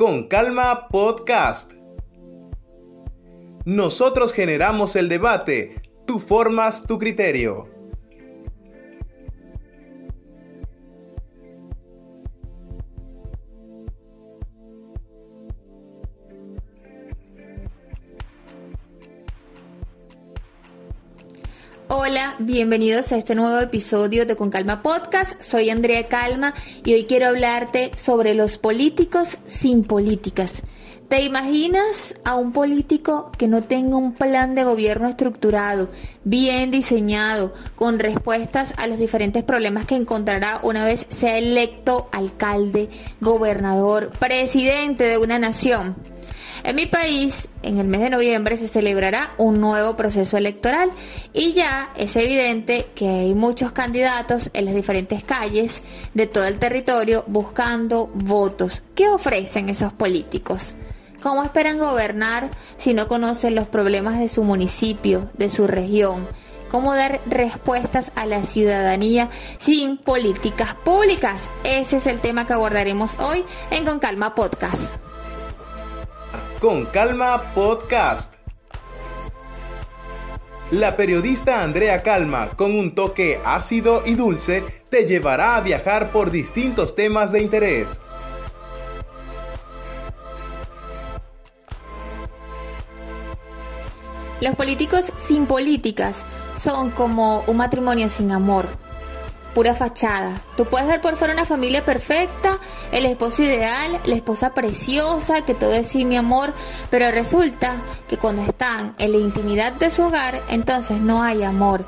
Con Calma Podcast. Nosotros generamos el debate, tú formas tu criterio. Hola, bienvenidos a este nuevo episodio de Con Calma Podcast. Soy Andrea Calma y hoy quiero hablarte sobre los políticos sin políticas. ¿Te imaginas a un político que no tenga un plan de gobierno estructurado, bien diseñado, con respuestas a los diferentes problemas que encontrará una vez sea electo alcalde, gobernador, presidente de una nación? En mi país, en el mes de noviembre se celebrará un nuevo proceso electoral y ya es evidente que hay muchos candidatos en las diferentes calles de todo el territorio buscando votos. ¿Qué ofrecen esos políticos? ¿Cómo esperan gobernar si no conocen los problemas de su municipio, de su región? ¿Cómo dar respuestas a la ciudadanía sin políticas públicas? Ese es el tema que abordaremos hoy en Con Calma Podcast. Con Calma Podcast. La periodista Andrea Calma, con un toque ácido y dulce, te llevará a viajar por distintos temas de interés. Los políticos sin políticas son como un matrimonio sin amor, pura fachada. Tú puedes ver por fuera una familia perfecta, el esposo ideal, la esposa preciosa, que todo es sí mi amor, pero resulta que cuando están en la intimidad de su hogar, entonces no hay amor.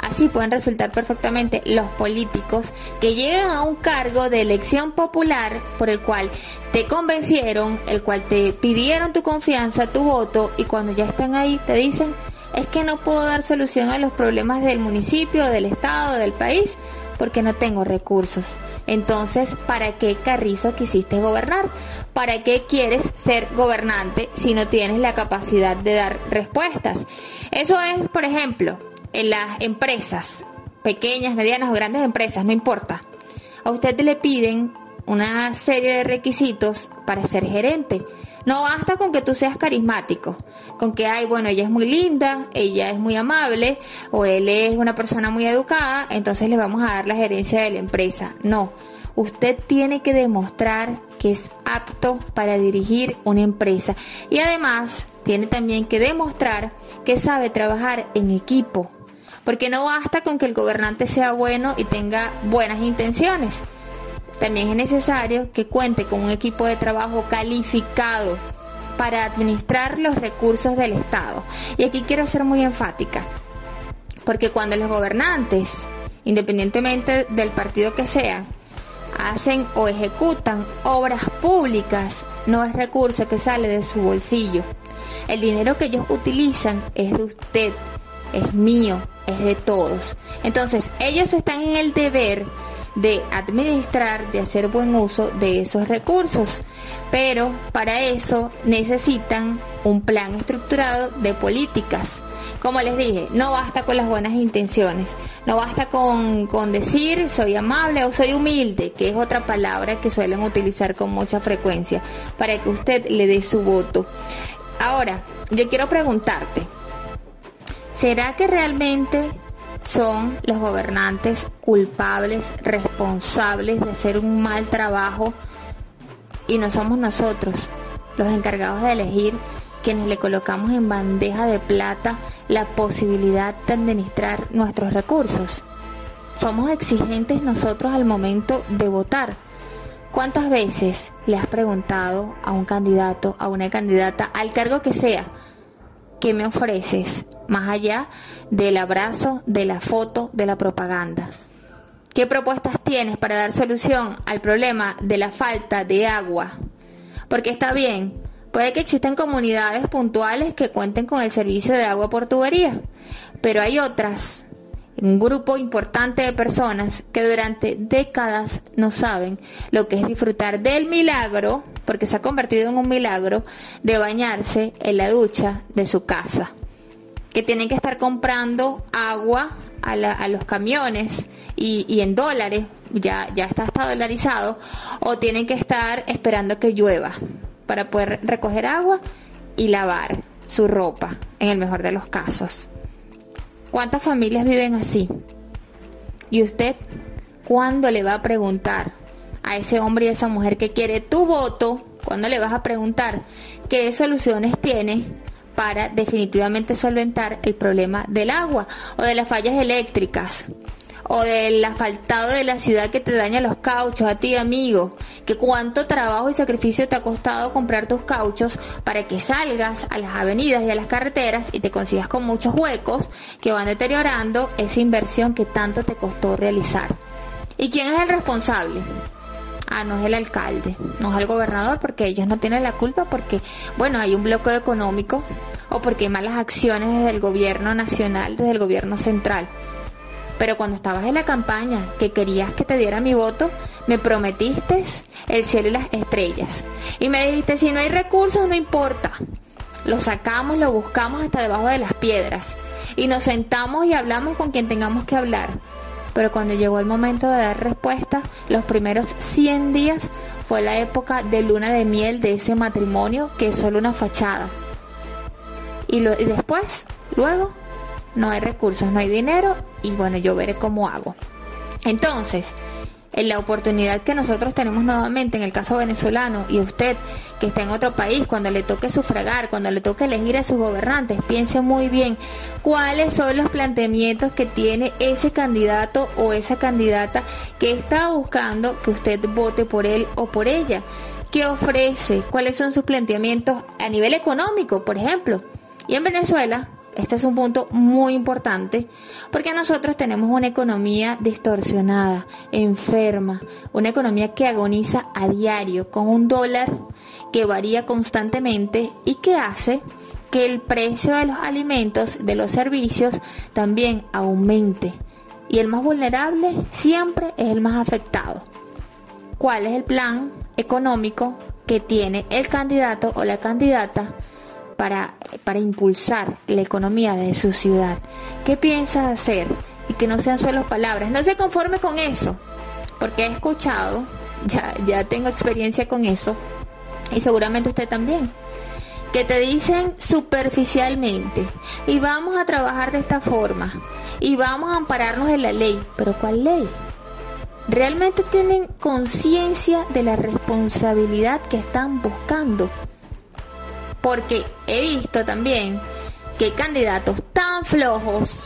Así pueden resultar perfectamente los políticos que llegan a un cargo de elección popular por el cual te convencieron, el cual te pidieron tu confianza, tu voto y cuando ya están ahí te dicen es que no puedo dar solución a los problemas del municipio, del estado, del país porque no tengo recursos. Entonces, ¿para qué Carrizo quisiste gobernar? ¿Para qué quieres ser gobernante si no tienes la capacidad de dar respuestas? Eso es, por ejemplo, en las empresas, pequeñas, medianas o grandes empresas, no importa. A usted le piden una serie de requisitos para ser gerente no basta con que tú seas carismático, con que, ay, bueno, ella es muy linda, ella es muy amable, o él es una persona muy educada, entonces le vamos a dar la gerencia de la empresa. No, usted tiene que demostrar que es apto para dirigir una empresa y además tiene también que demostrar que sabe trabajar en equipo, porque no basta con que el gobernante sea bueno y tenga buenas intenciones también es necesario que cuente con un equipo de trabajo calificado para administrar los recursos del Estado. Y aquí quiero ser muy enfática, porque cuando los gobernantes, independientemente del partido que sea, hacen o ejecutan obras públicas, no es recurso que sale de su bolsillo. El dinero que ellos utilizan es de usted, es mío, es de todos. Entonces, ellos están en el deber de administrar, de hacer buen uso de esos recursos. Pero para eso necesitan un plan estructurado de políticas. Como les dije, no basta con las buenas intenciones, no basta con, con decir soy amable o soy humilde, que es otra palabra que suelen utilizar con mucha frecuencia, para que usted le dé su voto. Ahora, yo quiero preguntarte, ¿será que realmente son los gobernantes culpables, responsables de hacer un mal trabajo y no somos nosotros los encargados de elegir quienes le colocamos en bandeja de plata la posibilidad de administrar nuestros recursos. Somos exigentes nosotros al momento de votar. ¿Cuántas veces le has preguntado a un candidato, a una candidata, al cargo que sea, ¿qué me ofreces? Más allá del abrazo, de la foto, de la propaganda. ¿Qué propuestas tienes para dar solución al problema de la falta de agua? Porque está bien, puede que existan comunidades puntuales que cuenten con el servicio de agua por tubería, pero hay otras, un grupo importante de personas que durante décadas no saben lo que es disfrutar del milagro, porque se ha convertido en un milagro, de bañarse en la ducha de su casa que tienen que estar comprando agua a, los camiones y, en dólares, ya, ya está hasta dolarizado, o tienen que estar esperando que llueva. para poder recoger agua y lavar su ropa, en el mejor de los casos. ¿Cuántas familias viven así? ¿Y usted cuándo le va a preguntar a ese hombre y a esa mujer que quiere tu voto? ¿Cuándo le vas a preguntar qué soluciones tiene para definitivamente solventar el problema del agua o de las fallas eléctricas? O del asfaltado de la ciudad que te daña los cauchos a ti amigo, que cuánto trabajo y sacrificio te ha costado comprar tus cauchos para que salgas a las avenidas y a las carreteras y te consigas con muchos huecos que van deteriorando esa inversión que tanto te costó realizar. ¿Y quién es el responsable? Ah, no es el alcalde, no es el gobernador, porque ellos no tienen la culpa, porque, bueno, hay un bloqueo económico o porque hay malas acciones desde el gobierno nacional, desde el gobierno central. Pero cuando estabas en la campaña, que querías que te diera mi voto, me prometiste el cielo y las estrellas. Y me dijiste, si no hay recursos, no importa. Lo sacamos, lo buscamos hasta debajo de las piedras. Y nos sentamos y hablamos con quien tengamos que hablar. Pero cuando llegó el momento de dar respuesta, los primeros 100 días fue la época de luna de miel de ese matrimonio que es solo una fachada. Y, y después, luego, no hay recursos, no hay dinero y bueno, yo veré cómo hago. Entonces, en la oportunidad que nosotros tenemos nuevamente en el caso venezolano y usted que está en otro país, cuando le toque sufragar, cuando le toque elegir a sus gobernantes, piense muy bien cuáles son los planteamientos que tiene ese candidato o esa candidata que está buscando que usted vote por él o por ella. ¿Qué ofrece? ¿Cuáles son sus planteamientos a nivel económico, por ejemplo? Y en Venezuela, este es un punto muy importante porque nosotros tenemos una economía distorsionada, enferma, una economía que agoniza a diario con un dólar que varía constantemente y que hace que el precio de los alimentos, de los servicios, también aumente. Y el más vulnerable siempre es el más afectado. ¿Cuál es el plan económico que tiene el candidato o la candidata? Para, para impulsar la economía de su ciudad? ¿Qué piensa hacer? Y que no sean solo palabras. No se conforme con eso, porque he escuchado, ya, ya tengo experiencia con eso, y seguramente usted también, que te dicen superficialmente, y vamos a trabajar de esta forma, y vamos a ampararnos en la ley. ¿Pero cuál ley? ¿Realmente tienen conciencia de la responsabilidad que están buscando? Porque he visto también que hay candidatos tan flojos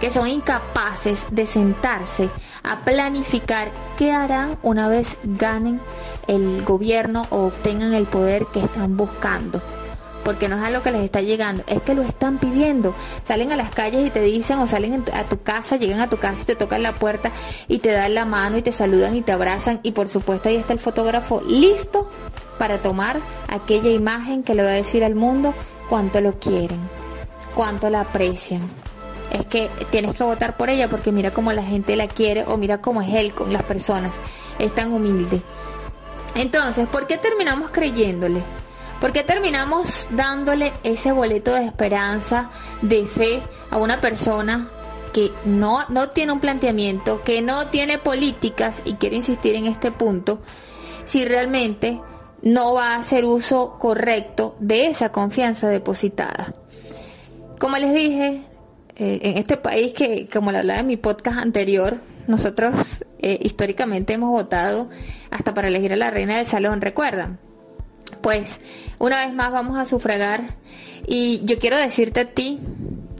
que son incapaces de sentarse a planificar qué harán una vez ganen el gobierno o obtengan el poder que están buscando. Porque no es algo que les está llegando, es que lo están pidiendo. Salen a las calles y te dicen, o salen a tu casa, llegan a tu casa y te tocan la puerta y te dan la mano y te saludan y te abrazan. Y por supuesto ahí está el fotógrafo listo para tomar aquella imagen que le va a decir al mundo cuánto lo quieren, cuánto la aprecian. Es que tienes que votar por ella porque mira cómo la gente la quiere o mira cómo es él con las personas. Es tan humilde. Entonces, ¿por qué terminamos creyéndole? ¿Por qué terminamos dándole ese boleto de esperanza, de fe a una persona que no, no tiene un planteamiento, que no tiene políticas, y quiero insistir en este punto, si realmente no va a hacer uso correcto de esa confianza depositada. Como les dije, eh, en este país que, como le hablaba en mi podcast anterior, nosotros eh, históricamente hemos votado hasta para elegir a la reina del salón, ¿recuerdan? Pues una vez más vamos a sufragar y yo quiero decirte a ti,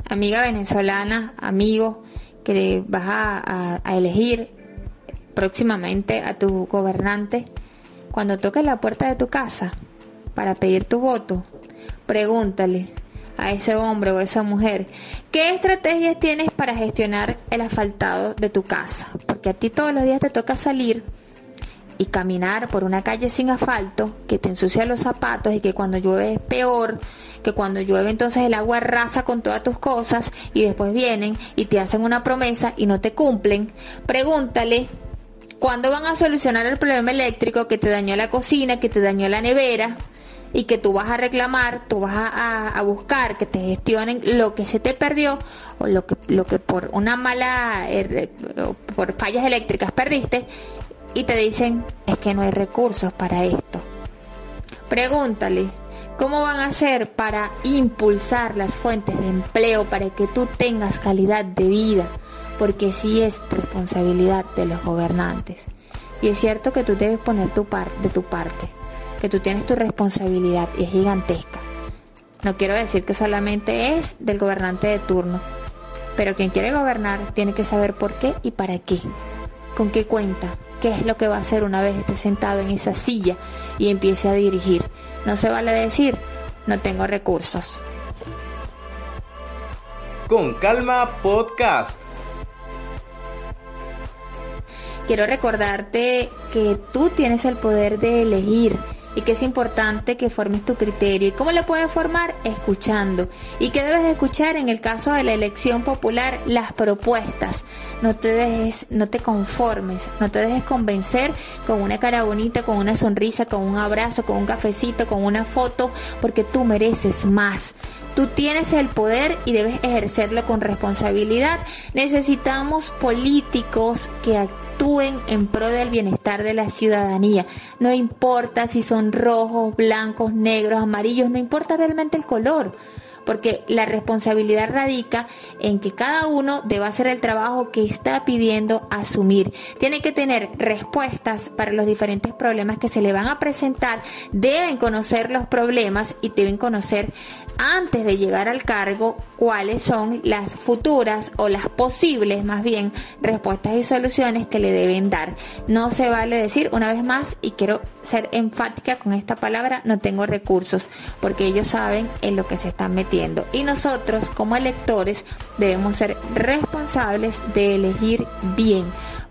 amiga venezolana, amigo, que vas a elegir próximamente a tu gobernante, cuando toques la puerta de tu casa para pedir tu voto, pregúntale a ese hombre o esa mujer, ¿qué estrategias tienes para gestionar el asfaltado de tu casa? Porque a ti todos los días te toca salir y caminar por una calle sin asfalto que te ensucia los zapatos y que cuando llueve es peor, que cuando llueve entonces el agua arrasa con todas tus cosas y después vienen y te hacen una promesa y no te cumplen, pregúntale ¿Cuándo van a solucionar el problema eléctrico que te dañó la cocina, que te dañó la nevera? y que tú vas a reclamar, tú vas a, buscar que te gestionen lo que se te perdió o lo que, lo que por una mala, eh, por fallas eléctricas perdiste y te dicen es que no hay recursos para esto. Pregúntale, ¿cómo van a hacer para impulsar las fuentes de empleo para que tú tengas calidad de vida? Porque sí es responsabilidad de los gobernantes. Y es cierto que tú debes poner tu parte de tu parte, que tú tienes tu responsabilidad y es gigantesca. No quiero decir que solamente es del gobernante de turno, pero quien quiere gobernar tiene que saber por qué y para qué. ¿Con qué cuenta? ¿Qué es lo que va a hacer una vez esté sentado en esa silla y empiece a dirigir? No se vale decir, no tengo recursos. Con calma podcast. Quiero recordarte que tú tienes el poder de elegir y que es importante que formes tu criterio. ¿Y cómo lo puedes formar? Escuchando. ¿Y que debes de escuchar en el caso de la elección popular? Las propuestas. No te dejes, no te conformes, no te dejes convencer con una cara bonita, con una sonrisa, con un abrazo, con un cafecito, con una foto, porque tú mereces más. Tú tienes el poder y debes ejercerlo con responsabilidad. Necesitamos políticos que actúen actúen en pro del bienestar de la ciudadanía. No importa si son rojos, blancos, negros, amarillos, no importa realmente el color porque la responsabilidad radica en que cada uno deba hacer el trabajo que está pidiendo asumir. Tiene que tener respuestas para los diferentes problemas que se le van a presentar, deben conocer los problemas y deben conocer antes de llegar al cargo cuáles son las futuras o las posibles más bien respuestas y soluciones que le deben dar. No se vale decir una vez más y quiero ser enfática con esta palabra, no tengo recursos, porque ellos saben en lo que se están metiendo. Y nosotros como electores debemos ser responsables de elegir bien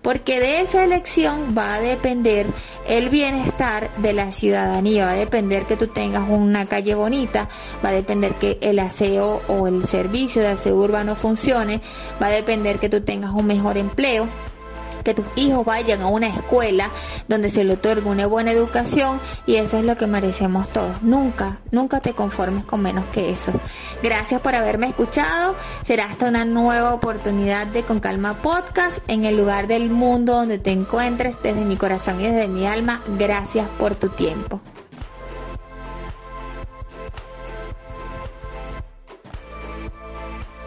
porque de esa elección va a depender el bienestar de la ciudadanía, va a depender que tú tengas una calle bonita, va a depender que el aseo o el servicio de aseo urbano funcione, va a depender que tú tengas un mejor empleo que tus hijos vayan a una escuela donde se le otorgue una buena educación y eso es lo que merecemos todos. Nunca, nunca te conformes con menos que eso. Gracias por haberme escuchado. Será hasta una nueva oportunidad de Con Calma Podcast en el lugar del mundo donde te encuentres desde mi corazón y desde mi alma. Gracias por tu tiempo.